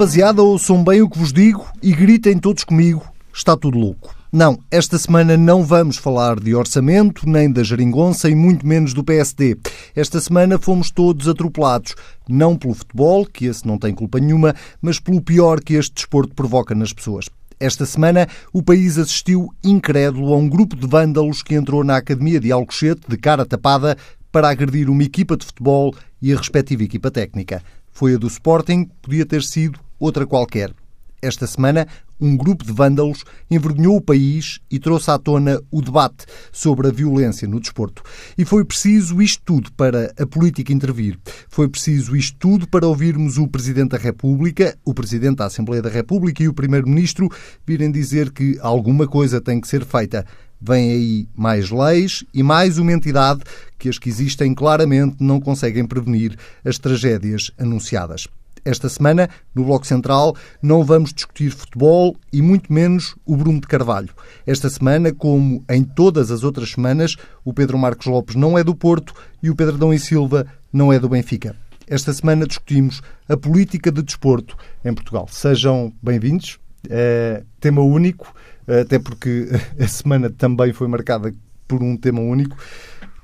Rapaziada, ouçam bem o que vos digo e gritem todos comigo: está tudo louco. Não, esta semana não vamos falar de orçamento, nem da geringonça e muito menos do PSD. Esta semana fomos todos atropelados, não pelo futebol, que esse não tem culpa nenhuma, mas pelo pior que este desporto provoca nas pessoas. Esta semana, o país assistiu incrédulo a um grupo de vândalos que entrou na Academia de Alcochete de cara tapada para agredir uma equipa de futebol e a respectiva equipa técnica. Foi a do Sporting, podia ter sido outra qualquer. Esta semana, um grupo de vândalos envergonhou o país e trouxe à tona o debate sobre a violência no desporto. E foi preciso isto tudo para a política intervir. Foi preciso isto tudo para ouvirmos o Presidente da República, o Presidente da Assembleia da República e o Primeiro-Ministro virem dizer que alguma coisa tem que ser feita. Vêm aí mais leis e mais uma entidade que as que existem claramente não conseguem prevenir as tragédias anunciadas. Esta semana, no Bloco Central, não vamos discutir futebol e muito menos o Bruno de Carvalho. Esta semana, como em todas as outras semanas, o Pedro Marcos Lopes não é do Porto e o Pedro Dão e Silva não é do Benfica. Esta semana discutimos a política de desporto em Portugal. Sejam bem-vindos. É, tema único, até porque a semana também foi marcada por um tema único.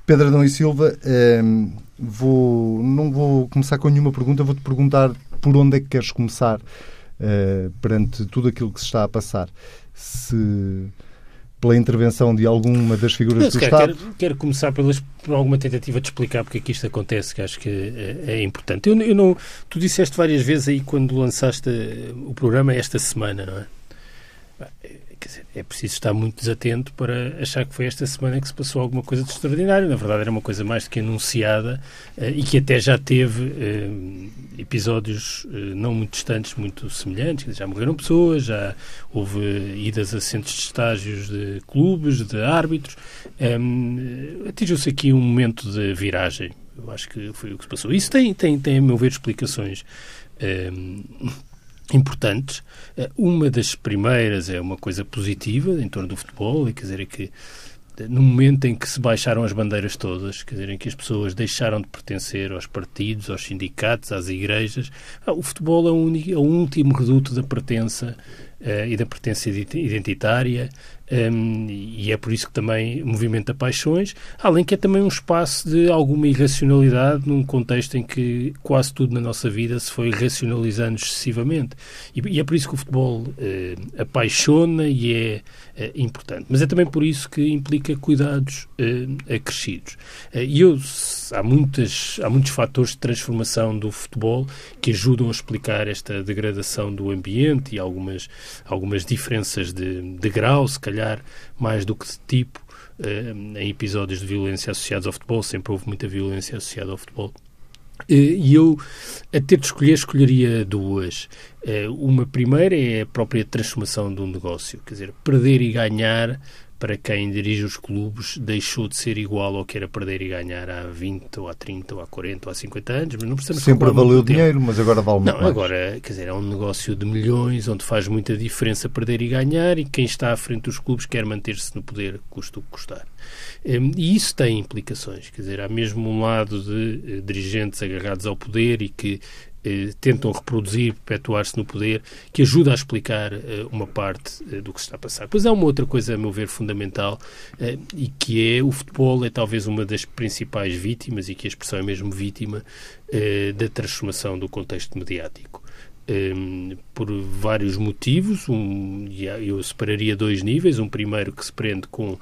Pedro Adão e Silva, ehm, vou, não vou começar com nenhuma pergunta, vou-te perguntar por onde é que queres começar uh, perante tudo aquilo que se está a passar. Se pela intervenção de alguma das figuras Não, do Estado. Quero, quero começar pelas, por alguma tentativa de explicar porque é que isto acontece, que acho que é, é importante. Eu, eu, não, tu disseste várias vezes aí quando lançaste o programa esta semana, não é? Dizer, é preciso estar muito desatento para achar que foi esta semana que se passou alguma coisa de extraordinário. Na verdade, era uma coisa mais do que anunciada uh, e que até já teve uh, episódios uh, não muito distantes, muito semelhantes. Já morreram pessoas, já houve idas a centros de estágios de clubes, de árbitros. Um, Atingiu-se aqui um momento de viragem. Eu acho que foi o que se passou. Isso tem, tem, tem a meu ver, explicações um, importantes. Eh, uma das primeiras é uma coisa positiva em torno do futebol, quer dizer, é que eh, no momento em que se baixaram as bandeiras todas, quer dizer, em que as pessoas deixaram de pertencer aos partidos, aos sindicatos, às igrejas, ah, o futebol é o, único, é o último reduto da pertença uh, e da pertença identitária um, e é por isso que também movimenta paixões, além que é também um espaço de alguma irracionalidade num contexto em que quase tudo na nossa vida se foi racionalizando excessivamente. E, e é por isso que o futebol uh, apaixona e é uh, importante. Mas é também por isso que implica cuidados uh, acrescidos. E eu, há, muitas, há muitos fatores de transformação do futebol que ajudam a explicar esta degradação do ambiente e algumas, algumas diferenças de, de grau, se calhar mais do que de tipo, eh, em episódios de violência associados ao futebol, sempre houve muita violência associada ao futebol. Eh, e eu, a ter de escolher, escolheria duas. Eh, uma primeira é a própria transformação de um negócio, quer dizer, perder e ganhar para quem dirige os clubes deixou de ser igual ao que era perder e ganhar há 20 ou há 30 ou há 40 ou há 50 anos, mas não precisamos Sempre valeu dinheiro, mas agora vale muito não, mais. agora, quer dizer, é um negócio de milhões onde faz muita diferença perder e ganhar e quem está à frente dos clubes quer manter-se no poder, custa o que custar. Hum, e isso tem implicações, quer dizer, há mesmo um lado de eh, dirigentes agarrados ao poder e que eh, tentam reproduzir, perpetuar-se no poder, que ajuda a explicar eh, uma parte eh, do que se está a passar. Pois há uma outra coisa, a meu ver, fundamental, e que é o futebol é talvez uma das principais vítimas, e que a expressão é mesmo vítima, da transformação do contexto mediático. Um, por vários motivos. Um, eu separaria dois níveis. Um primeiro que se prende com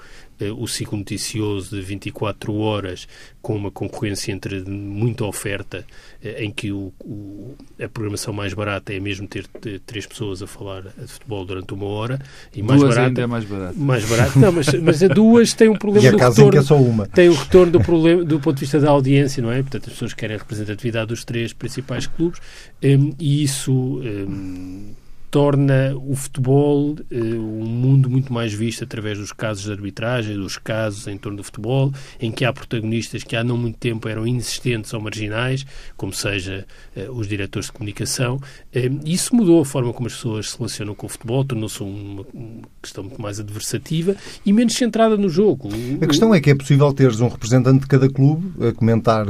o ciclo noticioso de 24 horas com uma concorrência entre muita oferta, eh, em que o, o, a programação mais barata é mesmo ter três pessoas a falar de futebol durante uma hora e mais duas barata, ainda é mais barato. Mais barato, não, mas, mas a duas tem um problema e do retorno. É só uma. Tem o um retorno do problema do ponto de vista da audiência, não é? Portanto, as pessoas querem a representatividade dos três principais clubes um, e isso um, torna o futebol uh, um mundo muito mais visto através dos casos de arbitragem, dos casos em torno do futebol, em que há protagonistas que há não muito tempo eram inexistentes ou marginais, como seja uh, os diretores de comunicação. Uh, isso mudou a forma como as pessoas se relacionam com o futebol, tornou-se uma, uma, questão muito mais adversativa e menos centrada no jogo. A questão é que é possível teres um representante de cada clube a comentar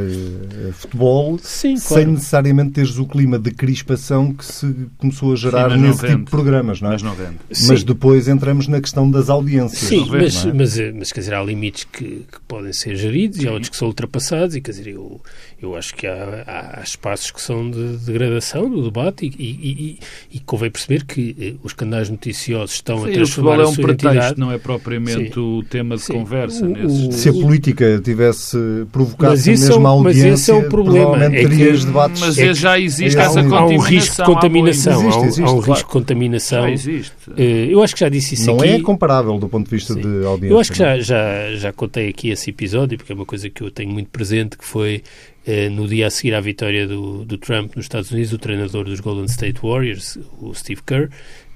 futebol Sim, sem claro. necessariamente teres o clima de crispação que se começou a gerar Sim, nesse tipo de programas, não é? Mas não vende. Mas depois entramos na questão das audiências. Sim, vende, mas, é? mas, mas, quer dizer, há limites que, que podem ser geridos Sim. e há outros que são ultrapassados e quer dizer, eu, eu acho que há, há espaços que são de degradação do debate e, e, e, e convém perceber que eh, os canais noticiosos estão Sim, a transformar o é um pretexto, identidade. não é propriamente Sim. o tema de Sim. conversa. O, o, se a política tivesse provocado a mesma é, audiência, mas esse é o problema. É que, debates. Mas é já existe é essa há um risco de contaminação. Existe, existe, há um, risco contaminação. Já existe. Eh, eu acho que já disse isso não aqui. Não é comparável do ponto de vista de audiência. Eu acho que já, já, já contei aqui esse episódio, porque é uma coisa que eu tenho muito presente, que foi eh, no dia a seguir à vitória do, do Trump nos Estados Unidos, o treinador dos Golden State Warriors, o Steve Kerr,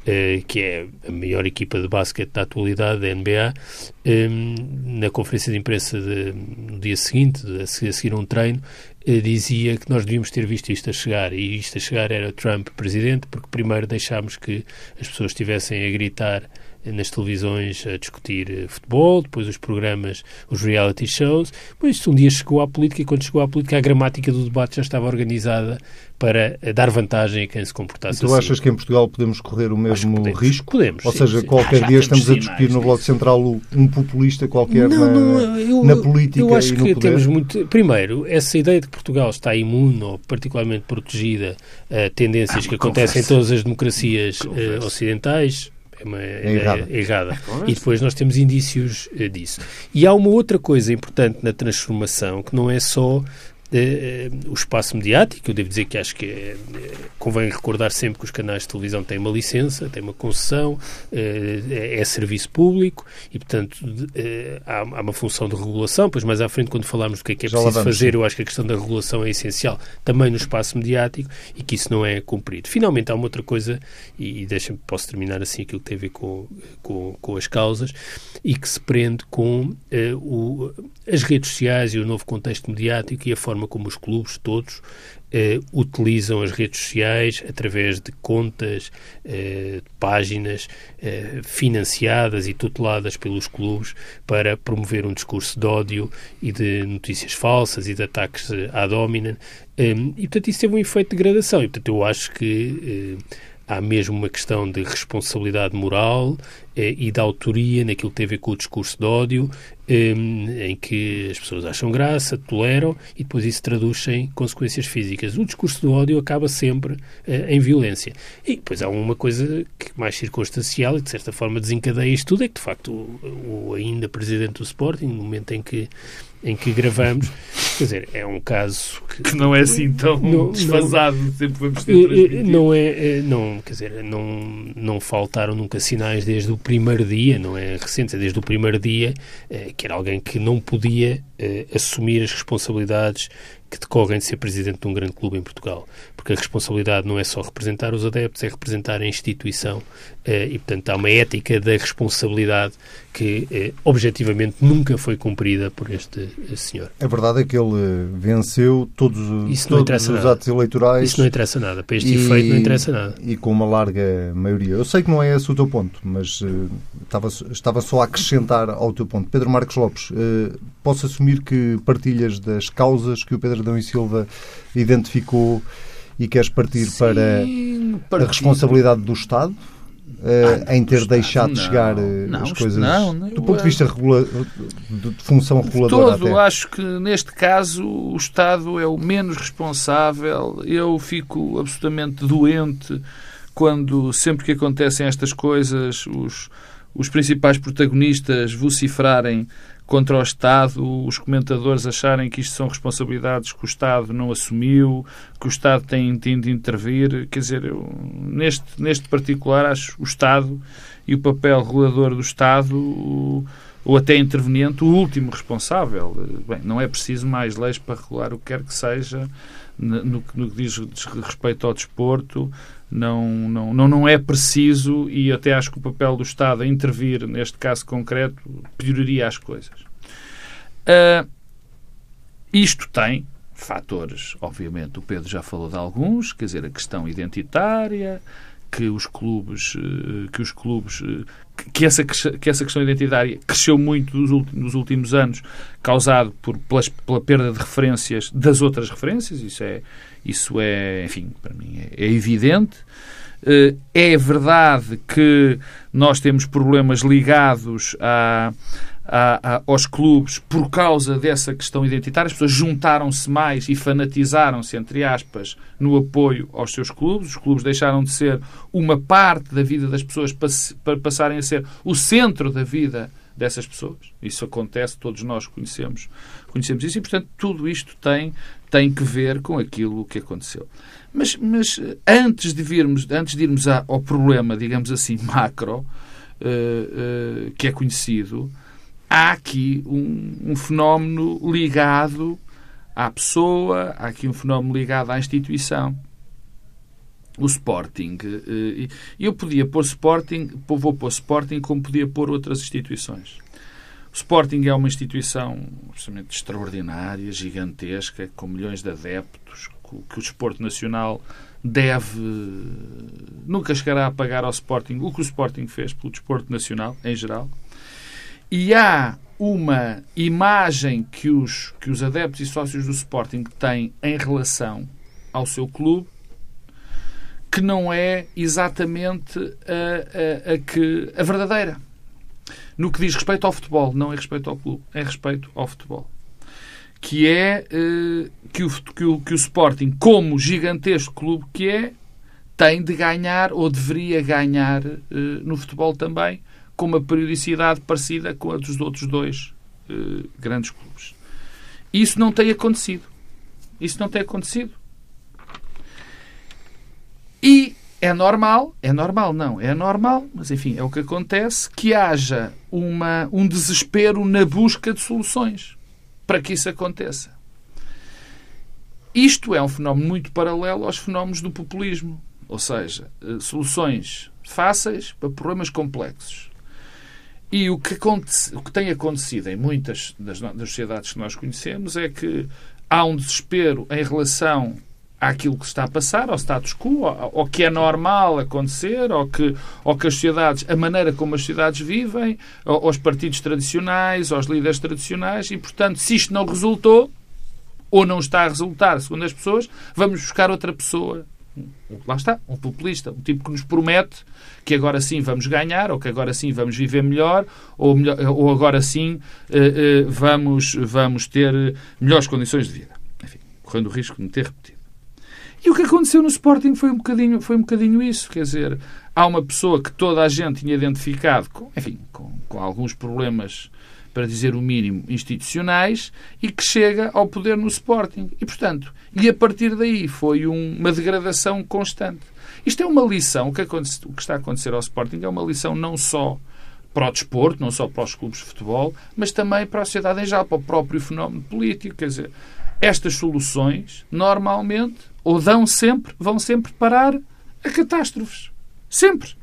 eh, que é a maior equipa de basquete da atualidade da NBA, na conferência de imprensa de, no dia seguinte, a seguir a um treino, dizia que nós devíamos ter visto isto a chegar, e isto a chegar era Trump presidente, porque primeiro deixámos que as pessoas estivessem a gritar nas televisões a discutir eh, futebol, depois os programas, os reality shows. Depois isto um dia chegou à política e quando chegou à política a gramática do debate já estava organizada para eh, dar vantagem a quem se comportasse e tu assim. achas que em Portugal podemos correr o mesmo podemos, risco? Podemos. Ou seja, sim. qualquer dia estamos a discutir no Bloco Central um populista qualquer não, na, não, eu, na política eu acho e no que poder? temos muito... Primeiro, essa ideia de que Portugal está imune ou particularmente protegida a tendências ah, que acontecem em todas as democracias uh, ocidentais é uma é errada. É errada. E depois nós temos indícios eh, disso. E há uma outra coisa importante na transformação que não é só Uh, o espaço mediático, eu devo dizer que acho que é, convém recordar sempre que os canais de televisão têm uma licença, têm uma concessão, é, é, serviço público e, portanto, há, uma função de regulação. Pois mais à frente, quando falarmos do que é que é preciso fazer, eu acho que a questão da regulação é essencial também no espaço mediático e que isso não é cumprido. Finalmente, há uma outra coisa, e, e posso terminar assim aquilo que tem a ver com, com, com as causas, e que se prende com o, as redes sociais e o novo contexto mediático e a forma como os clubes todos eh, utilizam as redes sociais através de contas, eh, páginas eh, financiadas e tuteladas pelos clubes para promover um discurso de ódio e de notícias falsas e de ataques à domina. Eh, e, portanto, isso teve um efeito de degradação. E, portanto, eu acho que eh, há mesmo uma questão de responsabilidade moral eh, e de autoria naquilo que tem a ver com o discurso de ódio, eh, em que as pessoas acham graça, toleram e depois isso traduz em consequências físicas. O discurso de ódio acaba sempre eh, em violência. E depois há uma coisa que mais circunstancial e de certa forma desencadeia isto tudo, é que de facto o, o ainda presidente do Sporting, no momento em que em que gravamos. Quer dizer, é um caso que, que não é assim tão não, desfasado, não, sempre vamos ter eh, eh, Não é, eh, não, quer dizer, não, não faltaram nunca sinais desde o primeiro dia, não é recente, é desde o primeiro dia, que era alguém que não podia assumir as responsabilidades que decorrem de ser presidente de um grande clube em Portugal. Porque a responsabilidade não é só representar os adeptos, é representar a instituição eh, e, portanto, há uma ética da responsabilidade que, eh, objetivamente, nunca foi cumprida por este eh, senhor. A verdade é que ele venceu todos, todos os nada. atos eleitorais. Isso não interessa nada. Para este e, efeito, não interessa nada. E com uma larga maioria. Eu sei que não é esse o teu ponto, mas uh, estava, estava só a acrescentar ao teu ponto. Pedro Marcos Lopes, uh, posso assumir que partilhas das causas que o Pedro Adão e Silva identificou e queres partir Sim, para a responsabilidade do Estado? Uh, ah, em ter deixado de chegar uh, não, as coisas não, não, do ponto de vista regula de função reguladora todo, até. acho que neste caso o Estado é o menos responsável eu fico absolutamente doente quando sempre que acontecem estas coisas os, os principais protagonistas vocifrarem contra o Estado, os comentadores acharem que isto são responsabilidades que o Estado não assumiu, que o Estado tem, de intervir. Quer dizer, eu, neste, neste particular, acho o Estado e o papel regulador do Estado, ou até interveniente, o último responsável. Bem, não é preciso mais leis para regular o que quer que seja no, no que diz respeito ao desporto, não, não, não, não é preciso e até acho que o papel do Estado a intervir neste caso concreto pioraria as coisas. Uh, isto tem fatores, obviamente, o Pedro já falou de alguns, quer dizer, a questão identitária, que os clubes, eh, que os clubes, eh, que essa, que essa questão identitária cresceu muito nos últimos anos, causado por, pela, perda de referências das outras referências, isso é, isso é enfim, para mim é, é evidente. Eh, é verdade que nós temos problemas ligados a a, a, aos clubes por causa dessa questão identitária. As pessoas juntaram-se mais e fanatizaram-se, entre aspas, no apoio aos seus clubes. Os clubes deixaram de ser uma parte da vida das pessoas para passarem a ser o centro da vida dessas pessoas. Isso acontece, todos nós conhecemos, conhecemos isso e, portanto, tudo isto tem, tem que ver com aquilo que aconteceu. Mas, mas antes de virmos, antes de irmos ao problema, digamos assim, macro, uh, uh, que é conhecido, há aqui um, um fenómeno ligado à pessoa, há aqui um fenómeno ligado à instituição o Sporting. Eh, eu podia pôr Sporting, vou pôr Sporting como podia pôr outras instituições. O Sporting é uma instituição absolutamente extraordinária, gigantesca, com milhões de adeptos, que o desporto nacional deve nunca chegará a pagar ao Sporting o que o Sporting fez pelo desporto nacional em geral e há uma imagem que os, que os adeptos e sócios do Sporting têm em relação ao seu clube que não é exatamente a, a, a, que, a verdadeira. No que diz respeito ao futebol, não é respeito ao clube, é respeito ao futebol. Que é uh, que, o, que, o, que o Sporting, como gigantesco clube que é, tem de ganhar ou deveria ganhar uh, no futebol também, com uma periodicidade parecida com a dos outros dois uh, grandes clubes. Isso não tem acontecido. Isso não tem acontecido. E é normal, é normal, não, é normal, mas enfim, é o que acontece, que haja uma, um desespero na busca de soluções para que isso aconteça. Isto é um fenómeno muito paralelo aos fenómenos do populismo, ou seja, eh, soluções fáceis para problemas complexos. E o que, o que tem acontecido em muitas das, das sociedades que nós conhecemos é que há um desespero em relação àquilo que está a passar, ao status quo, ao, ao que é normal acontecer, ao que, ao que as sociedades, a maneira como as sociedades vivem, aos partidos tradicionais, aos líderes tradicionais, e, portanto, se isto não resultou, ou não está a resultar, segundo as pessoas, vamos buscar outra pessoa lá está, um populista, um tipo que nos promete que agora sim vamos ganhar, ou que agora sim vamos viver melhor, ou, melhor, ou agora sim uh, uh, vamos, vamos ter melhores condições de vida. Enfim, correndo o risco de me ter repetido. E o que aconteceu no Sporting foi um bocadinho, foi um bocadinho isso, quer dizer, há uma pessoa que toda a gente tinha identificado, com, enfim, com, com alguns problemas para dizer o mínimo, institucionais e que chega ao poder no Sporting. E, portanto, e a partir daí foi um, uma degradação constante. Isto é uma lição, o que, o que está a acontecer ao Sporting é uma lição não só para o desporto, não só para os clubes de futebol, mas também para a sociedade em geral, para o próprio fenómeno político. Quer dizer, estas soluções, normalmente, ou dão sempre, vão sempre parar a catástrofes. Sempre.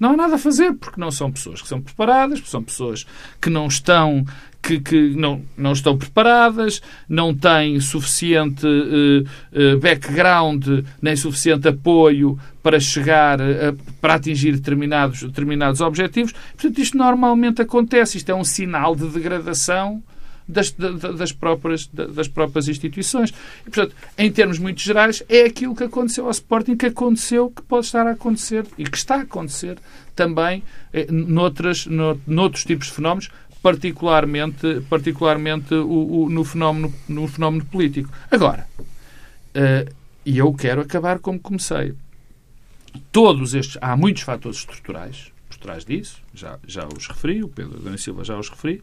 Não há nada a fazer, porque não são pessoas que são preparadas, são pessoas que não estão que, que não, não estão preparadas, não têm suficiente uh, uh, background nem suficiente apoio para chegar, a, para atingir determinados, determinados objetivos. Portanto, isto normalmente acontece. Isto é um sinal de degradação das, das, próprias, das próprias instituições. E, portanto, em termos muito gerais, é aquilo que aconteceu ao Sporting, que aconteceu, que pode estar a acontecer e que está a acontecer também eh, noutras, no, noutros tipos de fenómenos, particularmente, particularmente o, o, no, fenómeno, no fenómeno político. Agora, uh, e eu quero acabar como comecei. Todos estes, há muitos fatores estruturais por trás disso, já, já os referi, o Pedro Dona Silva já os referi,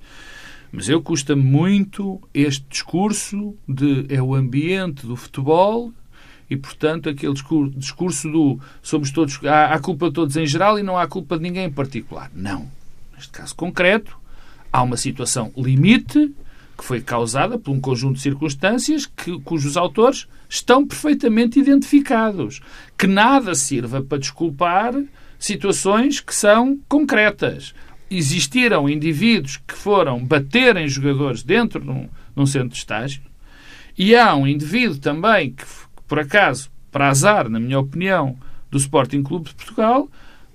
mas eu custa muito este discurso de é o ambiente do futebol e, portanto, aquele discurso, do somos todos, há, há culpa de todos em geral e não há culpa de ninguém em particular. Não. Neste caso concreto, há uma situação limite que foi causada por um conjunto de circunstâncias que, cujos autores estão perfeitamente identificados. Que nada sirva para desculpar situações que são concretas. Existiram indivíduos que foram bater em jogadores dentro de um, de um centro de estágio e há um indivíduo também que, por acaso, para azar, na minha opinião, do Sporting Clube de Portugal,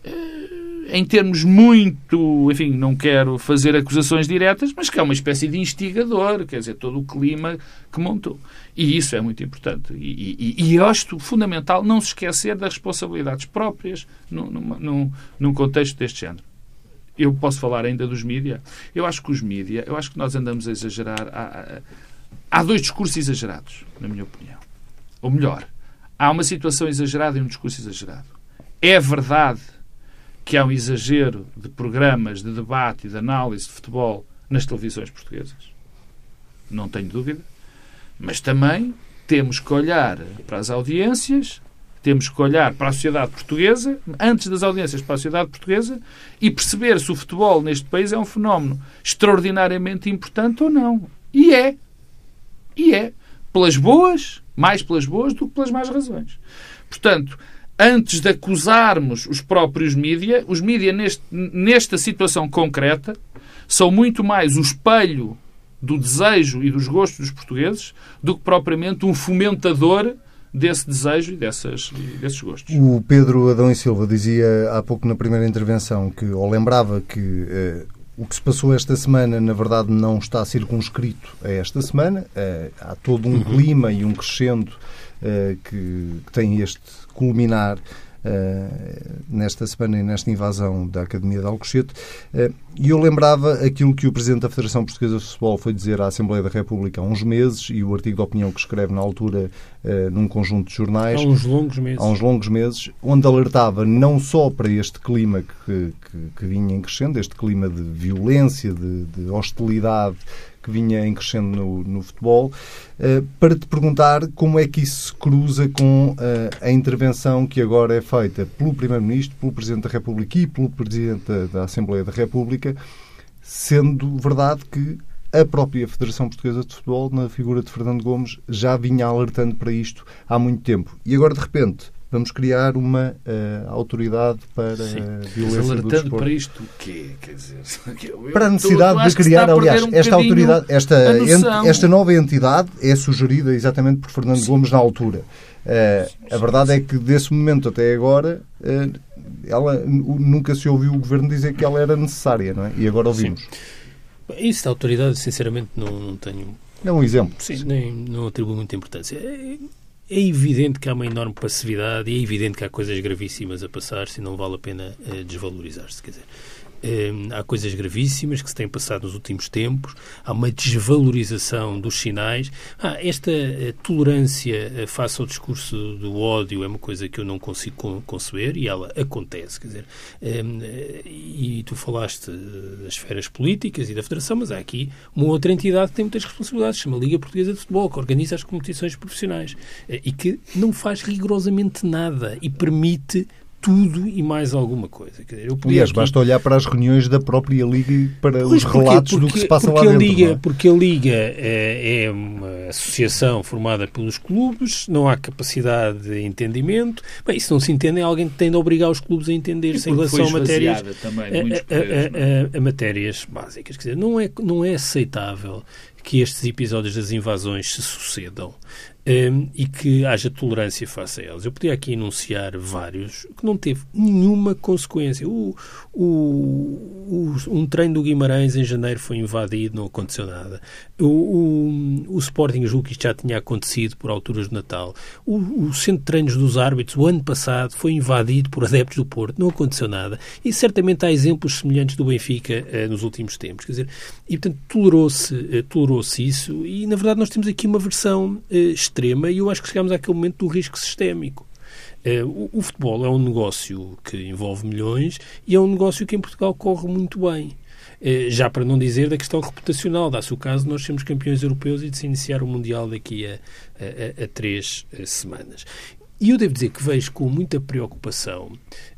eh, em termos muito, enfim, não quero fazer acusações diretas, mas que é uma espécie de instigador, quer dizer, todo o clima que montou. E isso é muito importante. E, e, e acho fundamental não se esquecer das responsabilidades próprias num, num, num contexto deste género. Eu posso falar ainda dos mídias. Eu acho que os mídias, eu acho que nós andamos a exagerar. Há, há dois discursos exagerados, na minha opinião. Ou melhor, há uma situação exagerada e um discurso exagerado. É verdade que há um exagero de programas de debate e de análise de futebol nas televisões portuguesas. Não tenho dúvida. Mas também temos que olhar para as audiências, temos que olhar para a sociedade portuguesa, antes das audiências para a sociedade portuguesa, e perceber se o futebol neste país é um fenómeno extraordinariamente importante ou não. E é. E é. Pelas boas, mais pelas boas do que pelas más razões. Portanto, antes de acusarmos os próprios mídia, os mídia nesta situação concreta são muito mais o espelho do desejo e dos gostos dos portugueses do que propriamente um fomentador desse desejo e dessas, desses gostos. O Pedro Adão e Silva dizia há pouco na primeira intervenção que, ou lembrava que eh, o que se passou esta semana, na verdade, não está circunscrito a esta semana. Eh, há todo um uhum. clima e um crescendo eh, que, que tem este culminar nesta semana e nesta invasão da Academia de Alcochete. Uh, e eu lembrava aquilo que o Presidente da Federação Portuguesa de Futebol foi dizer à Assembleia da República há uns meses e o artigo de opinião que escreve na altura uh, num conjunto de jornais. Há uns longos meses. Há uns longos meses, onde alertava não só para este clima que, que, que vinha em crescendo, este clima de violência, de, de hostilidade que vinha em crescendo no, no futebol, uh, para te perguntar como é que isso se cruza com uh, a intervenção que agora é feita pelo Primeiro-Ministro, pelo Presidente da República e pelo Presidente da Assembleia da República, sendo verdade que a própria Federação Portuguesa de Futebol, na figura de Fernando Gomes, já vinha alertando para isto há muito tempo. E agora, de repente, vamos criar uma uh, autoridade para Sim. violência do desporto. para isto o quê? Quer dizer, para a necessidade de criar, aliás, um esta autoridade, esta, esta nova entidade é sugerida exatamente por Fernando Sim. Gomes na altura. Uh, a verdade é que desse momento até agora uh, ela nunca se ouviu o governo dizer que ela era necessária, não é? E agora ouvimos. Sim. Isso da autoridade, sinceramente, não, não tenho. É um exemplo. Sim, nem, não atribuo muita importância. É, evidente que há uma enorme passividade e é evidente que há coisas gravíssimas a passar-se e não vale a pena uh, desvalorizar-se. Quer dizer, há coisas gravíssimas que se têm passado nos últimos tempos, há uma desvalorização dos sinais. Ah, esta eh, tolerância eh, face ao discurso do ódio é uma coisa que eu não consigo conceber e ela acontece. Quer dizer, hum, eh, e tu falaste das esferas políticas e da Federação, mas há aqui uma outra entidade que tem muitas responsabilidades, chama Liga Portuguesa de Futebol, que organiza as competições profissionais e que não faz rigorosamente nada e permite tudo e mais alguma coisa. Quer dizer, eu Aliás, aqui... basta olhar para as reuniões da própria Liga e para pois os relatos porque, do que se passa lá dentro. Liga, é? Porque a Liga é, é, uma associação formada pelos clubes, não há capacidade de entendimento. Bem, se não se entendem, alguém tem de obrigar os clubes a entender-se em relação a matérias, também, a, a, a, a, matérias básicas. Quer dizer, não é, não é aceitável que estes episódios das invasões se sucedam um, e que haja tolerância face a elas. Eu podia aqui enunciar vários que não teve nenhuma consequência. O, o, o, um treino do Guimarães em janeiro foi invadido, não aconteceu nada. O, o, Sporting julgo que isto já tinha acontecido por alturas do Natal. O, centro de treinos dos árbitros, o ano passado, foi invadido por adeptos do Porto, não aconteceu nada. E certamente há exemplos semelhantes do Benfica uh, nos últimos tempos. Quer dizer, e portanto tolerou-se uh, tolerou isso e na verdade nós temos aqui uma versão uh, extrema e eu acho que chegamos àquele momento do risco sistémico. Uh, o, futebol é um negócio que envolve milhões e é um negócio que em Portugal corre muito bem. Uh, já para não dizer da questão reputacional, dá-se o caso de nós sermos campeões europeus e de se iniciar o Mundial daqui a, a, a três a semanas. E eu devo dizer que vejo com muita preocupação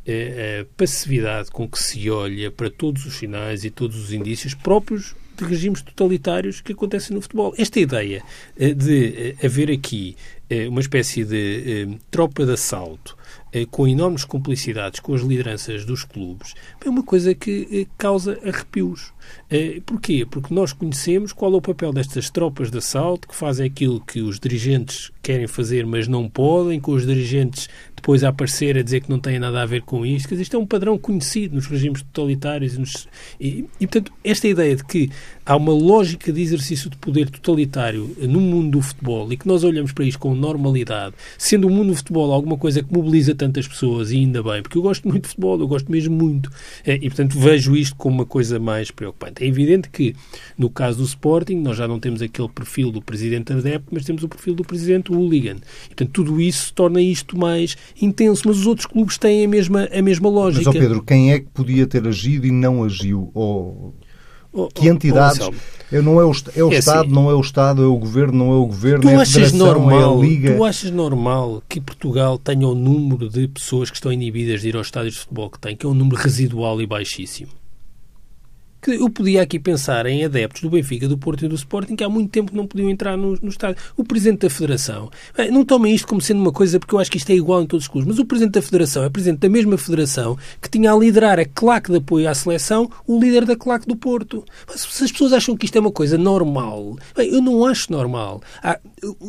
a passividade com que se olha para todos os sinais e todos os indícios próprios de regimes totalitários que acontecem no futebol. Esta ideia eh, de eh, haver aqui eh, uma espécie de tropa de assalto com enormes complicidades com as lideranças dos clubes, é uma coisa que causa arrepios. Porquê? Porque nós conhecemos qual é o papel destas tropas de assalto que fazem aquilo que os dirigentes querem fazer, mas não podem, com os dirigentes depois a aparecer a dizer que não tem nada a ver com isto. Quer dizer, isto é um padrão conhecido nos regimes totalitários. E, nos, e, e, portanto, esta ideia de que há uma lógica de exercício de poder totalitário no mundo do futebol e que nós olhamos para isto com normalidade, sendo o mundo do futebol alguma coisa que mobiliza tantas pessoas, e ainda bem, porque eu gosto muito de futebol, eu gosto mesmo muito. É, e, portanto, vejo isto como uma coisa mais preocupante. É evidente que, no caso do Sporting, nós já não temos aquele perfil do presidente adepto, mas temos o perfil do presidente hooligan. E, portanto, tudo isso torna isto mais intenso, mas os outros clubes têm a mesma, a mesma lógica. Mas, ó Pedro, quem é que podia ter agido e não agiu? Ou... Oh, que entidades? Oh, não é o, é o é Estado, assim, não é o Estado, é o Governo, não é o Governo, tu é a achas normal, é a Liga. Tu achas normal que Portugal tenha o número de pessoas que estão inibidas de ir aos estádios de futebol que tem, que é um número residual e baixíssimo? Que eu podia aqui pensar em adeptos do Benfica, do Porto e do Sporting que há muito tempo não podiam entrar no, no estádio. O Presidente da Federação, não tomem isto como sendo uma coisa, porque eu acho que isto é igual em todos os clubes, mas o Presidente da Federação é Presidente da mesma Federação que tinha a liderar a claque de apoio à seleção o líder da claque do Porto. Mas se as pessoas acham que isto é uma coisa normal, bem, eu não acho normal. Há,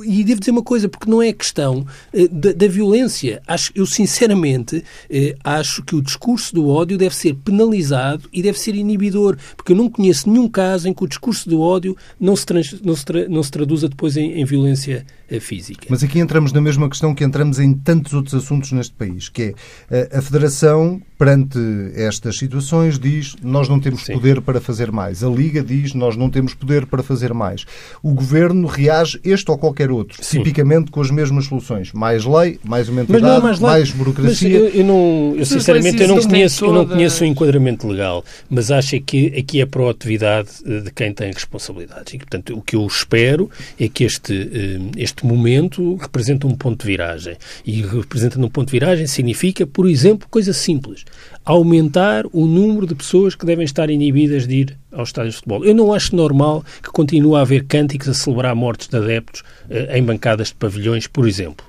e devo dizer uma coisa, porque não é questão eh, da, da, violência. Acho, eu, sinceramente, eh, acho que o discurso do ódio deve ser penalizado e deve ser inibidor porque eu não conheço nenhum caso em que o discurso do ódio não se, trans, não se, tra, não se traduza depois em, em violência eh, física. Mas aqui entramos na mesma questão que entramos em tantos outros assuntos neste país, que é eh, a Federação, perante estas situações, diz nós não temos Sim. poder para fazer mais. A Liga diz nós não temos poder para fazer mais. O Governo reage, este ou qualquer outro, Sim. tipicamente com as mesmas soluções. Mais lei, mais uma entidade, é mais, mais, burocracia. Mas eu, eu não, eu sinceramente, eu não, conheço, eu não conheço o enquadramento legal, mas acho que aqui é proatividade eh, de quem tem responsabilidades. E, portanto, o que eu espero é que este, este este momento representa um ponto de viragem. E representando um ponto de viragem significa, por exemplo, coisa simples: aumentar o número de pessoas que devem estar inibidas de ir aos estádios de futebol. Eu não acho normal que continue a haver cânticos a celebrar mortes de adeptos eh, em bancadas de pavilhões, por exemplo.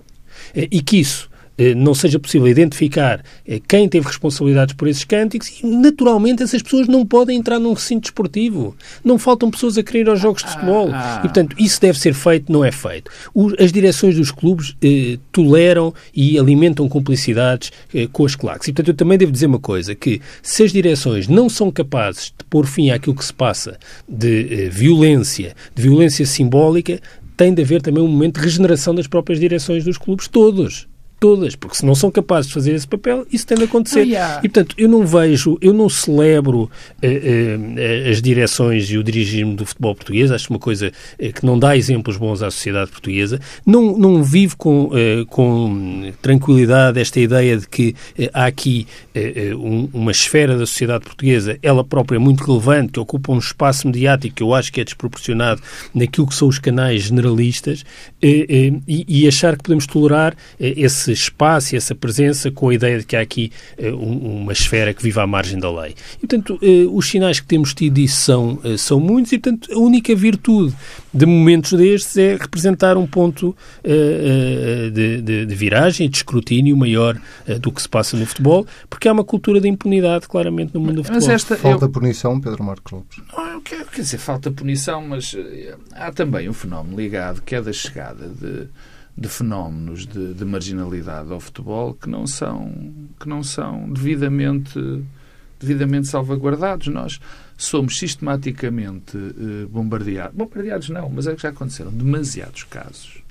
Eh, e que isso eh, não seja possível identificar eh, quem teve responsabilidades por esses cânticos e, naturalmente, essas pessoas não podem entrar num recinto desportivo. Não faltam pessoas a querer ir aos jogos de futebol. Ah. E, portanto, isso deve ser feito, não é feito. As direções dos clubes eh, toleram e alimentam cumplicidades eh, com as claques. E, portanto, eu também devo dizer uma coisa, que se as direções não são capazes de pôr fim àquilo que se passa de eh, violência, de violência simbólica, tem de haver também um momento de regeneração das próprias direções dos clubes, todos todas, porque se não são capazes de fazer esse papel, isso tem de acontecer. Oh, yeah. E, portanto, eu não vejo, eu não celebro eh, eh, as direções e o dirigismo do futebol português, acho uma coisa eh, que não dá exemplos bons à sociedade portuguesa, não, não vivo com, eh, com tranquilidade esta ideia de que eh, há aqui eh, um, uma esfera da sociedade portuguesa, ela própria muito relevante, que ocupa um espaço mediático que eu acho que é desproporcionado naquilo que são os canais generalistas, e, e achar que podemos tolerar esse esse espaço e essa presença com a ideia de que há aqui uh, uma esfera que vive à margem da lei. E, portanto, uh, os sinais que temos tido disso são, uh, são muitos e, portanto, a única virtude de momentos destes é representar um ponto de, de, de, viragem de escrutínio maior do que se passa no futebol, porque há uma cultura de impunidade, claramente, no mundo do futebol. Mas esta, falta eu... punição, Pedro Marcos Lopes? Não, quer, quer dizer, falta punição, mas há também um fenómeno ligado que é da chegada de de fenómenos de, de, marginalidade ao futebol que não são que não são devidamente devidamente salvaguardados. Nós somos sistematicamente eh, bombardeados. Bombardeados não mas é que já aconteceram demasiados casos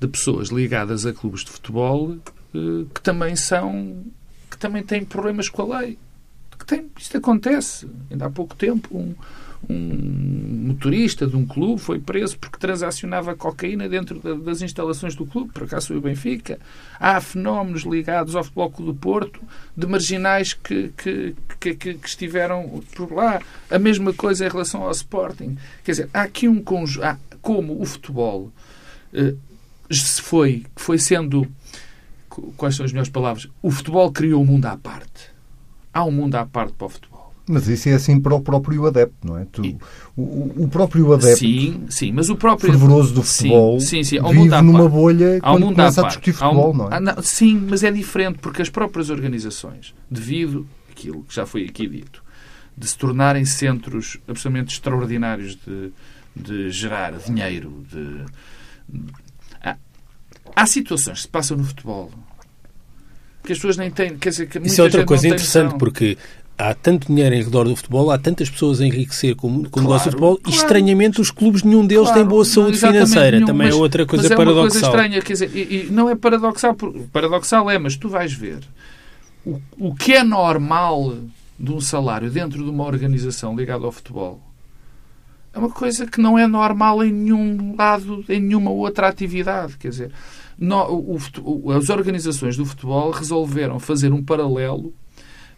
de pessoas ligadas a clubes de futebol eh, que também são que também têm problemas com a lei. Que tem, isto acontece. Ainda há pouco tempo um um motorista de um clube foi preso porque transacionava cocaína dentro das instalações do clube, por acaso o Benfica. Há fenómenos ligados ao Clube do Porto de marginais que, que, que, que, estiveram por lá. A mesma coisa em relação ao Sporting. Quer dizer, há aqui um conjunto. Como o futebol eh, foi, foi sendo. Quais são as melhores palavras? O futebol criou um mundo à parte. Há um mundo à parte para o futebol Mas isso é assim para o próprio adepto, não é? Tu, o, o, próprio adepto, sim, sim, mas o próprio fervoroso do futebol, sim, sim, sim. vive numa bolha quando um começa a discutir futebol, um... não é? Ah, não, sim, mas é diferente porque as próprias organizações, devido àquilo que já foi aqui dito, de se tornarem centros absolutamente extraordinários de, de gerar dinheiro, de... Há, há situações que se passam no futebol que as pessoas nem têm. Quer dizer, que Isso é outra coisa interessante, porque há tanto dinheiro em redor do futebol, há tantas pessoas a enriquecer com, com claro, o negócio do futebol claro. e estranhamente os clubes, nenhum deles claro, tem boa saúde financeira. Nenhum, Também é mas, é outra coisa mas é paradoxal. Uma coisa estranha, quer dizer, e, e não é paradoxal, paradoxal é, mas tu vais ver o, o que é normal de um salário dentro de uma organização ligada ao futebol é uma coisa que não é normal em nenhum lado, em nenhuma outra atividade. Quer dizer, no, o, o, as organizações do futebol resolveram fazer um paralelo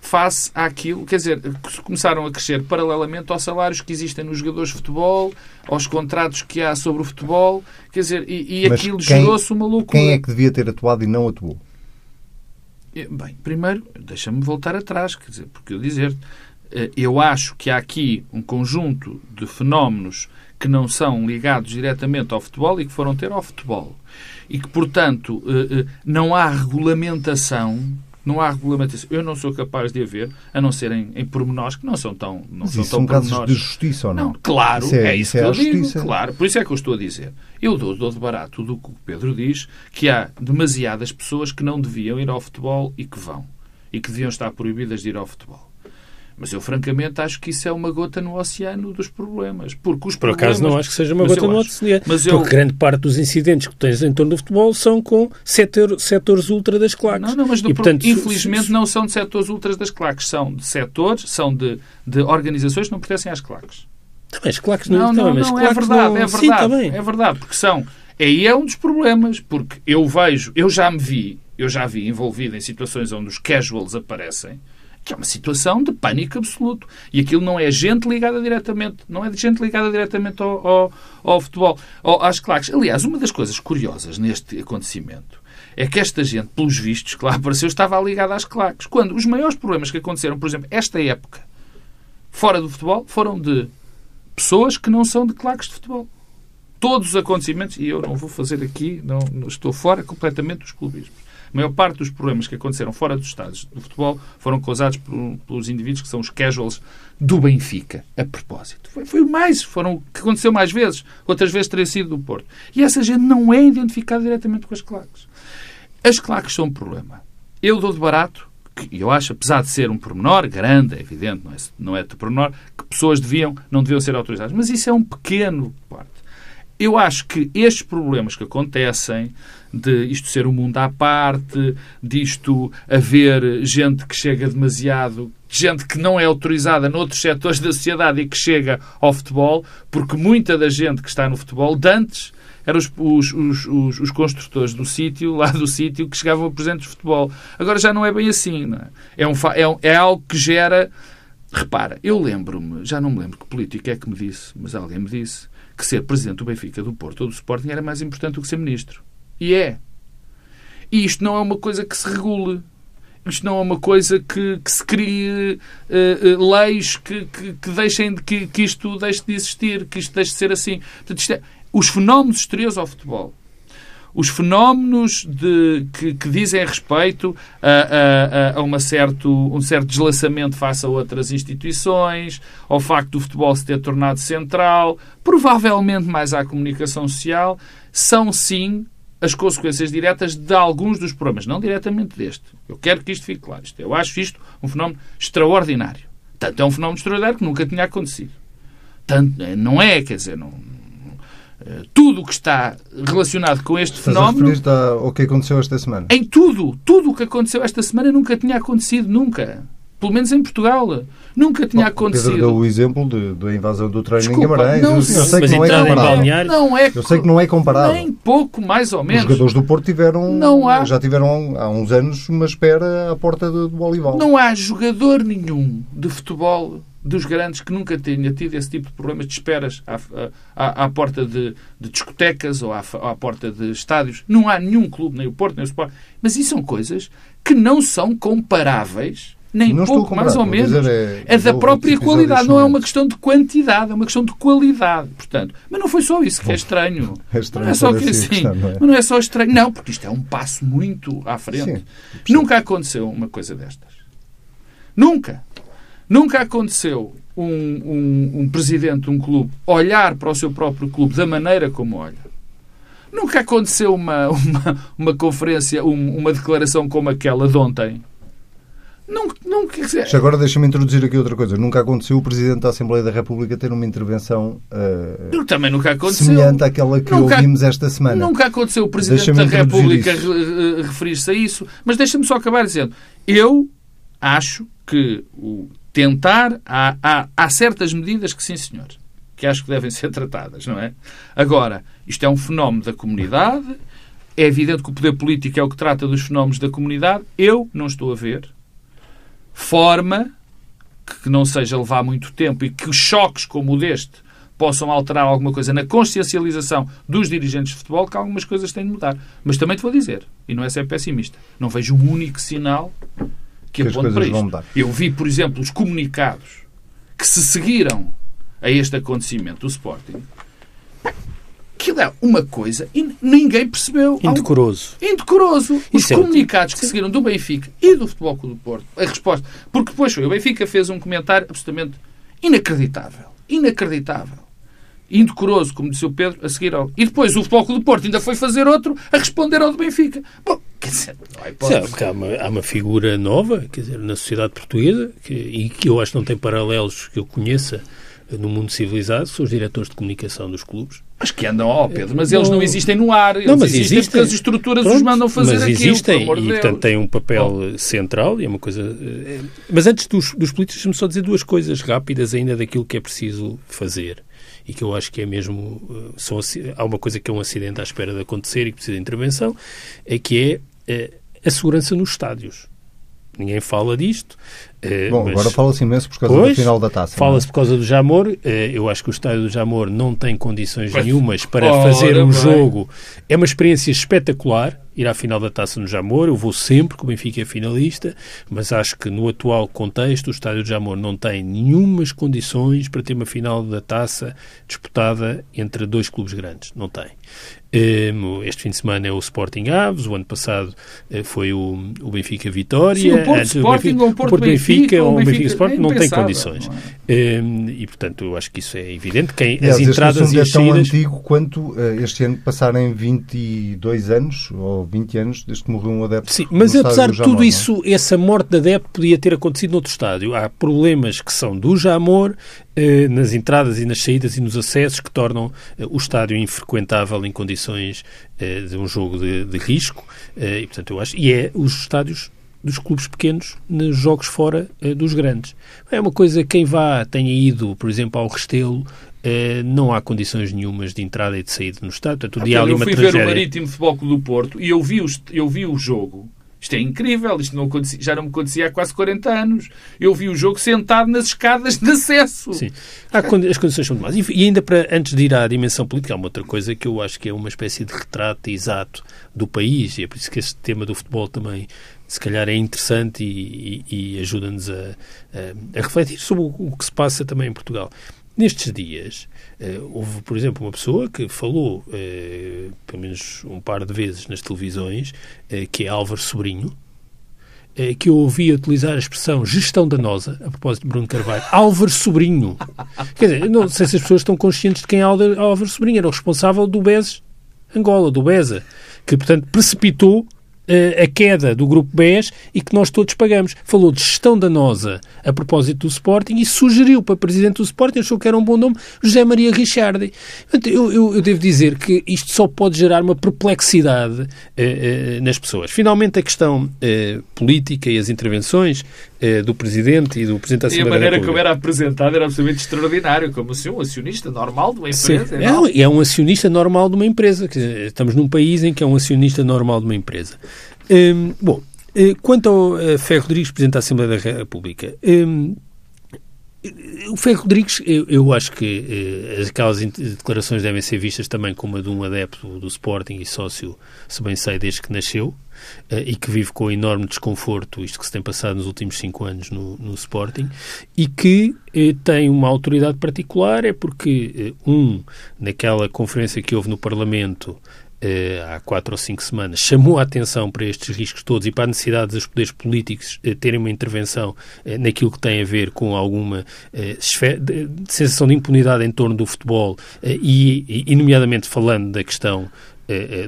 face àquilo, quer dizer, começaram a crescer paralelamente aos salários que existem nos jogadores de futebol, aos contratos que há sobre o futebol, quer dizer, e, e aquilo gerou-se uma loucura. Quem é que devia ter atuado e não atuou? Bem, primeiro, deixa-me voltar atrás, quer dizer, porque eu dizer, eh, eu acho que há aqui um conjunto de fenómenos que não são ligados diretamente ao futebol e que foram ter ao futebol. E que, portanto, eh, eh, não há regulamentação não há regulamentação. Eu não sou capaz de haver, a não ser em, em pormenores que não são tão não Mas são tão são casos de justiça ou não? não claro, isso é, é isso, isso é que eu digo. Justiça. Claro, por isso é que eu estou a dizer. Eu dou, dou de barato do que o Pedro diz, que há demasiadas pessoas que não deviam ir ao futebol e que vão. E que deviam estar proibidas de ir ao futebol. Mas eu, francamente, acho que isso é uma gota no oceano dos problemas. Porque os Por acaso não acho que seja uma gota no oceano. Mas eu... Porque grande parte dos incidentes que tens em torno do futebol são com setor, setores ultra das claques. Não, não, mas e, portanto, infelizmente se... não são de setores ultras das claques. São de setores, são de, de organizações que não pertencem às claques. Também as claques não, não, não, não, é verdade, não... é verdade. Sim, também. É verdade, porque são... Aí é um dos problemas, porque eu vejo, eu já me vi, eu já vi envolvido em situações onde os casuals aparecem, que é uma situação de pânico absoluto. E aquilo não é gente ligada diretamente, não é gente ligada diretamente ao, ao, ao futebol, ao, às claques. Aliás, uma das coisas curiosas neste acontecimento é que esta gente, pelos vistos que lá apareceu, estava ligada às claques. Quando os maiores problemas que aconteceram, por exemplo, esta época, fora do futebol, foram de pessoas que não são de claques de futebol. Todos os acontecimentos, e eu não vou fazer aqui, não, estou fora completamente dos clubismos a maior parte dos problemas que aconteceram fora dos estádios do futebol foram causados por, pelos indivíduos que são os casuals do Benfica, a propósito. Foi, foi mais, foram o que aconteceu mais vezes. Outras vezes teria sido do Porto. E essa gente não é identificada diretamente com as claques. As claques são um problema. Eu dou de barato, que eu acho, apesar de ser um pormenor grande, é evidente, não é, não é de pormenor, que pessoas deviam, não deviam ser autorizadas. Mas isso é um pequeno. Eu acho que estes problemas que acontecem de isto ser um mundo à parte, disto haver gente que chega demasiado, gente que não é autorizada noutros setores da sociedade e que chega ao futebol, porque muita da gente que está no futebol, de antes, eram os, os, os, os, construtores do sítio, lá do sítio, que chegavam a presidentes de futebol. Agora já não é bem assim. É? É, um, é, é algo que gera. Repara, eu lembro-me, já não me lembro que político é que me disse, mas alguém me disse, que ser presidente do Benfica, do Porto ou do Sporting era mais importante do que ser ministro. E é. E isto não é uma coisa que se regule. Isto não é uma coisa que, que se crie uh, uh, leis que, que, que deixem de, que, que isto deixe de existir, que isto deixe de ser assim. Portanto, é, os fenómenos exteriores ao futebol, os fenómenos de, que, que, dizem respeito a, a, a uma certo, um certo deslaçamento face a outras instituições, ao facto do futebol se ter tornado central, provavelmente mais à comunicação social, são sim as consequências diretas de alguns dos problemas, não diretamente deste. Eu quero que isto fique claro. Eu acho isto um fenómeno extraordinário. Tanto é um fenómeno extraordinário que nunca tinha acontecido. Tanto, não é, quer dizer, não, tudo o que está relacionado com este Estás fenómeno. Estás a ao que aconteceu esta semana? Em tudo. Tudo o que aconteceu esta semana nunca tinha acontecido, nunca pelo menos em Portugal. Nunca tinha Bom, acontecido. Pedro deu o exemplo da invasão do treino Desculpa, em Guimarães. Não, eu, sei que não é comparável. Não é, eu sei que não é comparável. Nem pouco, mais ou menos. Os jogadores do Porto tiveram, não há, já tiveram há uns anos uma espera à porta do, do Olival. Não há jogador nenhum de futebol dos grandes que nunca tenha tido esse tipo de problemas de esperas à, à, à porta de, de, discotecas ou à, à, porta de estádios. Não há nenhum clube, nem o Porto, nem o Sport. Mas isso são coisas que não são comparáveis nem não pouco, mais ou menos. É, é, da própria qualidade, não é uma questão de quantidade, é uma questão de qualidade. Portanto, mas não foi só isso que é estranho. É estranho não é só que assim. Questão, não, é? não é só estranho, não, porque isto é um passo muito à frente. Sim, Nunca aconteceu uma coisa destas. Nunca. Nunca aconteceu um, um, um presidente de um clube olhar para o seu próprio clube da maneira como olha. Nunca aconteceu uma, uma, uma conferência, uma declaração como aquela de ontem, quer dizer... Agora deixa-me introduzir aqui outra coisa. Nunca aconteceu o Presidente da Assembleia da República ter uma intervenção uh, também nunca aconteceu. semelhante àquela que nunca, ouvimos esta semana. Nunca aconteceu o Presidente da República referir-se a isso. Mas deixa-me só acabar dizendo. Eu acho que o tentar... Há, há, há certas medidas que sim, senhor, que acho que devem ser tratadas, não é? Agora, isto é um fenómeno da comunidade... É evidente que o poder político é o que trata dos fenómenos da comunidade. Eu não estou a ver forma que não seja levar muito tempo e que choques como o deste possam alterar alguma coisa na consciencialização dos dirigentes de futebol, que algumas coisas têm de mudar. Mas também te vou dizer, e não é ser pessimista, não vejo um único sinal que, que aponte para isto. Eu vi, por exemplo, os comunicados que se seguiram a este acontecimento do Sporting Aquilo é uma coisa e ninguém percebeu. Indecoroso. Um... Indecoroso. Os comunicados que seguiram do Benfica e do Futebol Clube do Porto, a resposta. Porque depois foi, o Benfica fez um comentário absolutamente inacreditável. Inacreditável. Indecoroso, como disse o Pedro, a seguir ao... E depois o Futebol Clube do Porto ainda foi fazer outro a responder ao do Benfica. Bom, quer dizer, não é Sim, há, uma, há uma figura nova, quer dizer, na sociedade portuguesa, que, e que eu acho que não tem paralelos que eu conheça no mundo civilizado, são os diretores de comunicação dos clubes. Mas que andam, oh Pedro, mas eles não existem no ar. Eles não, mas existem, existem porque as estruturas Pronto, os mandam fazer mas aquilo, existem, e portanto têm um papel oh. central e é uma coisa... Eh, mas antes dos, dos políticos, deixe-me só dizer duas coisas rápidas ainda daquilo que é preciso fazer e que eu acho que é mesmo... Eh, são, há uma coisa que é um acidente à espera de acontecer e que precisa de intervenção, é que é, é a segurança nos estádios. Ninguém fala disto. Eh, Bom, mas... agora fala-se imenso por causa pois, do final da taça. É? Fala-se por causa do Jamor. Eh, eu acho que o estádio do Jamor não tem condições pois. nenhumas para Ora, fazer um bem. jogo. É uma experiência espetacular ir à final da taça no Jamor. Eu vou sempre que o Benfica é finalista, mas acho que no atual contexto o estádio do Jamor não tem nenhumas condições para ter uma final da taça disputada entre dois clubes grandes. Não tem. Ehm, este fim de semana é o Sporting Aves, o ano passado eh, foi o, o Benfica Vitória. Sim, o Porto Sporting, o, Benfica, o Porto, Porto Benfica, Benfica, ou o Benfica, Benfica Sporting não tem condições. Não é? Ehm, e, portanto, eu acho que isso é evidente. Quem, Aliás, as entradas e as é tão antigo quanto uh, este ano passarem 22 anos, ou 20 anos, desde que morreu um adepto. Sim, mas apesar de tudo isso, essa morte de adepto podia ter acontecido noutro estádio. Há problemas que são do Jamor, eh, nas entradas e nas saídas e nos acessos que tornam eh, o estádio infrequentável em condições eh, de um jogo de, de risco. E, portanto, eu acho, e é os estádios dos clubes pequenos nos jogos fora dos grandes. É uma coisa, quem vá, tenha ido, por exemplo, ao Restelo, não há condições nenhumas de entrada e de saída no estádio. Portanto, o ah, eu fui ver o Marítimo Futebol Clube do Porto e eu vi, os, eu vi o jogo isto é incrível, isto não já não me acontecia há quase 40 anos. Eu vi o jogo sentado nas escadas de acesso. Sim, as condições são demais. E ainda para, antes de ir à dimensão política, há uma outra coisa que eu acho que é uma espécie de retrato exato do país, e é por isso que este tema do futebol também se calhar é interessante e, e, e ajuda-nos a, a, a refletir sobre o, o que se passa também em Portugal. Nestes dias, houve, por exemplo, uma pessoa que falou, uh, pelo menos um par de vezes nas televisões, uh, que é Álvaro Sobrinho, que eu ouvi utilizar a expressão gestão danosa, a propósito de Bruno Carvalho, Álvaro Sobrinho. Quer dizer, não sei se as pessoas estão conscientes de quem é Álvaro Sobrinho, era o responsável do BES Angola, do BESA, que, portanto, precipitou a queda do grupo BES e que nós todos pagamos. Falou de gestão danosa a propósito do Sporting e sugeriu para presidente do Sporting, achou que era um bom nome, José Maria Richardi. Eu, eu, eu devo dizer que isto só pode gerar uma perplexidade eh, eh, nas pessoas. Finalmente, a questão eh, política e as intervenções eh, do Presidente e do Presidente da Assembleia E a maneira como era apresentado era absolutamente extraordinário, como se um acionista normal de uma empresa. Sim, é, é, um acionista normal de uma empresa. Estamos num país em que é um acionista normal de uma empresa. Hum, bom, eh, quanto ao uh, Ferro Rodrigues, Presidente da Assembleia da República, hum, O Ferro Rodrigues, eu, eu acho que eh, aquelas declarações devem ser vistas também como a de um adepto do Sporting e sócio, se bem sei, desde que nasceu, eh, e que vive com enorme desconforto, isto que se tem passado nos últimos cinco anos no, no Sporting, e que eh, tem uma autoridade particular, é porque, eh, um, naquela conferência que houve no Parlamento, eh, há quatro ou cinco semanas, chamou a atenção para estes riscos todos e para a necessidade dos poderes políticos eh, terem uma intervenção eh, naquilo que tem a ver com alguma sensação de impunidade em torno do futebol e, e, nomeadamente, falando da questão eh, eh,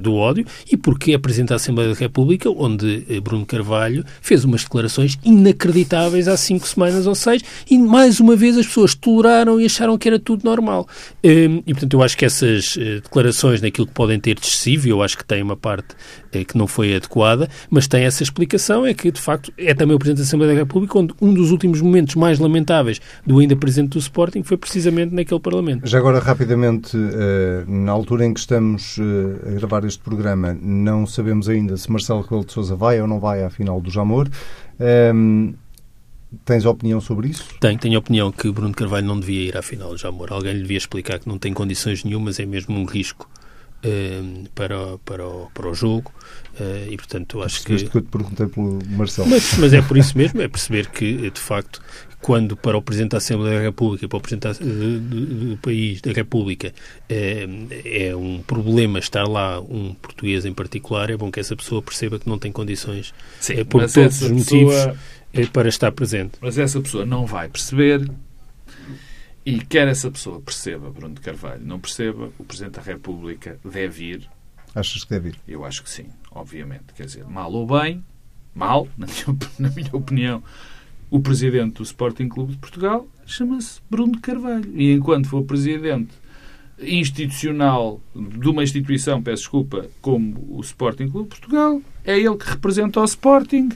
do ódio e porque apresenta a Assembleia da República, onde eh, Bruno Carvalho fez umas declarações inacreditáveis há cinco semanas ou seis e, mais uma vez, as pessoas toleraram e acharam que era tudo normal. E, portanto, eu acho que essas declarações, naquilo que podem ter de excessivo, eu acho que tem uma parte que não foi adequada, mas tem essa explicação, é que, de facto, é também o Presidente da Assembleia da República, onde um dos últimos momentos mais lamentáveis do ainda Presidente do Sporting foi precisamente naquele Parlamento. Já agora, rapidamente, na altura em que estamos gravar este programa, não sabemos ainda se Marcelo Rebelo de Sousa vai ou não vai à final do Jamor. Um, Tens opinião sobre isso? Tenho, tenho opinião que Bruno Carvalho não devia ir à final do Jamor. Alguém lhe devia explicar que não tem condições nenhumas, é mesmo um risco uh, para, para, o, para o jogo. Uh, e, portanto, acho que... que eu te perguntei pelo Marcelo. Mas, mas é por isso mesmo, é perceber que, de facto, quando para o Presidente da Assembleia da República, para o Presidente do, do país, da República, é, é, um problema estar lá um português em particular, é bom que essa pessoa perceba que não tem condições, Sim, é, por todos os motivos, é, para estar presente. Mas essa pessoa não vai perceber e quer essa pessoa perceba, Bruno de Carvalho, não perceba, o Presidente da República deve ir. Achas que deve ir? Eu acho que sim, obviamente. Quer dizer, mal ou bem, mal, na minha, na minha opinião, o presidente do Sporting Clube de Portugal chama-se Bruno Carvalho. E enquanto for presidente institucional de uma instituição, peço desculpa, como o Sporting Clube de Portugal, é ele que representa o Sporting,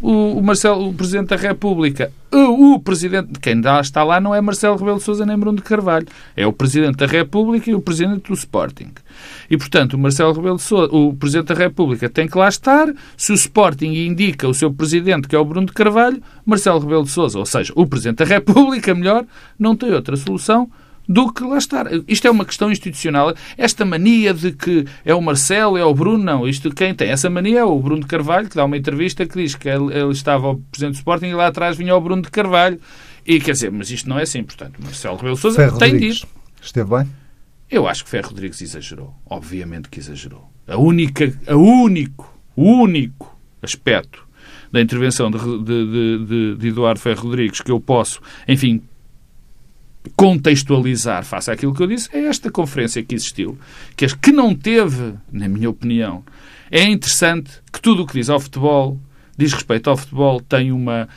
o, Marcelo, o Presidente da República, o, o Presidente, quem está lá não é Marcelo Rebelo de Sousa nem Bruno de Carvalho, é o Presidente da República e o Presidente do Sporting. E, portanto, o Marcelo Rebelo de Sousa, o Presidente da República tem que lá estar, se o Sporting indica o seu Presidente, que é o Bruno de Carvalho, Marcelo Rebelo de Sousa, ou seja, o Presidente da República, melhor, não tem outra solução do que lá estar. Isto é uma questão institucional. Esta mania de que é o Marcelo, é o Bruno, não. Isto quem tem essa mania é o Bruno de Carvalho, que dá uma entrevista que diz que ele, ele estava ao Presidente do Sporting e lá atrás vinha o Bruno de Carvalho. E quer dizer, mas isto não é assim. Portanto, Marcelo Rebelo Sousa Ferro tem Rodrigues. de ir. Esteve bem? Eu acho que Ferro Rodrigues exagerou. Obviamente que exagerou. A única, a único, o único aspecto da intervenção de, de, de, de Eduardo Ferro Rodrigues que eu posso, enfim, contextualizar face àquilo que eu disse, é esta conferência que existiu, que, que não teve, na minha opinião, é interessante que tudo o que diz ao futebol, diz respeito ao futebol, tem uma.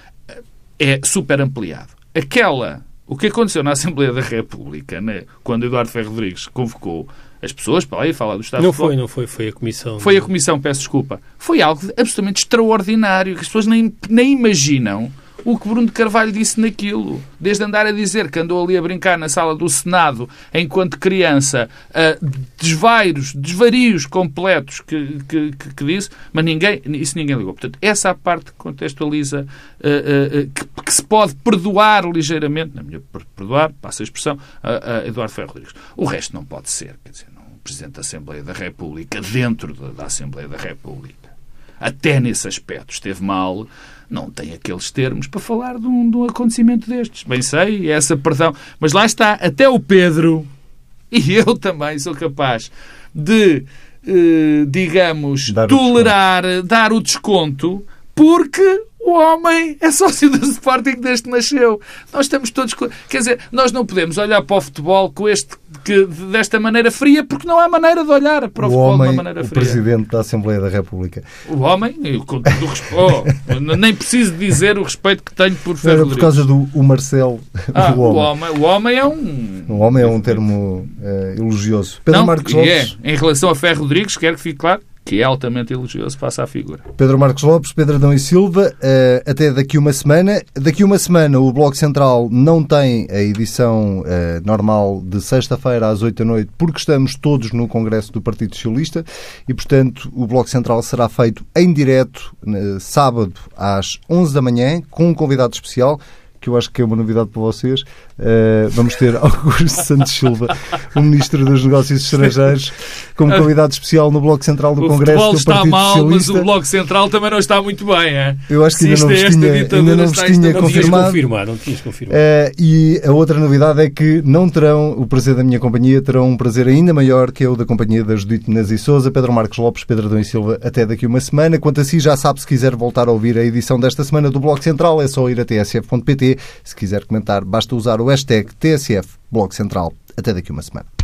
é super ampliado. Aquela. O que aconteceu na Assembleia da República, né, quando Eduardo Ferro Rodrigues convocou as pessoas para lá e falar do Estado Não foi, não foi, foi a Comissão. Foi a Comissão, peço desculpa. Foi algo absolutamente extraordinário, que as pessoas nem, nem imaginam o que Bruno de Carvalho disse naquilo. Desde andar a dizer que andou ali a brincar na sala do Senado enquanto criança, uh, desvairos, desvarios completos que, que, que, que, disse, mas ninguém, isso ninguém ligou. Portanto, essa é parte contextualiza, uh, uh, que, que, se pode perdoar ligeiramente, na minha perdoar, passa a expressão, a Eduardo Ferro Rodrigues. O resto não pode ser. Quer dizer, não, Presidente da Assembleia da República, dentro da, da Assembleia da República, até nesse aspecto esteve mal não tem aqueles termos para falar de um, de um acontecimento destes. Bem sei, é essa perdão. Mas lá está, até o Pedro, e eu também sou capaz de, eh, digamos, dar tolerar, o dar o desconto, porque o homem é sócio do Sporting desde que nasceu. Nós estamos todos. Quer dizer, nós não podemos olhar para o futebol com este, que, desta maneira fria, porque não há maneira de olhar para o, o futebol homem, de uma maneira fria. O Presidente da Assembleia da República. O homem, o respeito. oh, nem preciso dizer o respeito que tenho por Ferro Por causa do o Marcel. Ah, o, homem. o homem é um. O homem é um termo uh, elogioso. Pedro não, Marcos Lopes. É. Em relação a Ferro Rodrigues, quero que fique claro que é altamente elogioso face à figura. Pedro Marcos Lopes, Pedro Adão e Silva, uh, até daqui uma semana. Daqui uma semana o Bloco Central não tem a edição uh, normal de sexta-feira às oito da noite, porque estamos todos no Congresso do Partido Socialista e, portanto, o Bloco Central será feito em direto, uh, sábado às onze da manhã, com um convidado especial que eu acho que é uma novidade para vocês. Uh, vamos ter Augusto Santos Silva, o Ministro dos Negócios Estrangeiros, como convidado especial no Bloco Central do o Congresso do está Partido mal, Socialista. mas o Bloco Central também não está muito bem. É? Eu acho que ainda não, é tinha, ainda não vos tinha confirmado. confirmado. Não tinhas confirmado. Uh, e a outra novidade é que não terão o prazer da minha companhia, terão um prazer ainda maior que é o da companhia da Judite Nas e Souza, Pedro Marcos Lopes, Pedro Adão e Silva, até daqui uma semana. Quanto a si, já sabe, se quiser voltar a ouvir a edição desta semana do Bloco Central, é só ir a tsf.pt. Se quiser comentar, basta usar o hashtag TSF Bloco Central. Até daqui uma semana.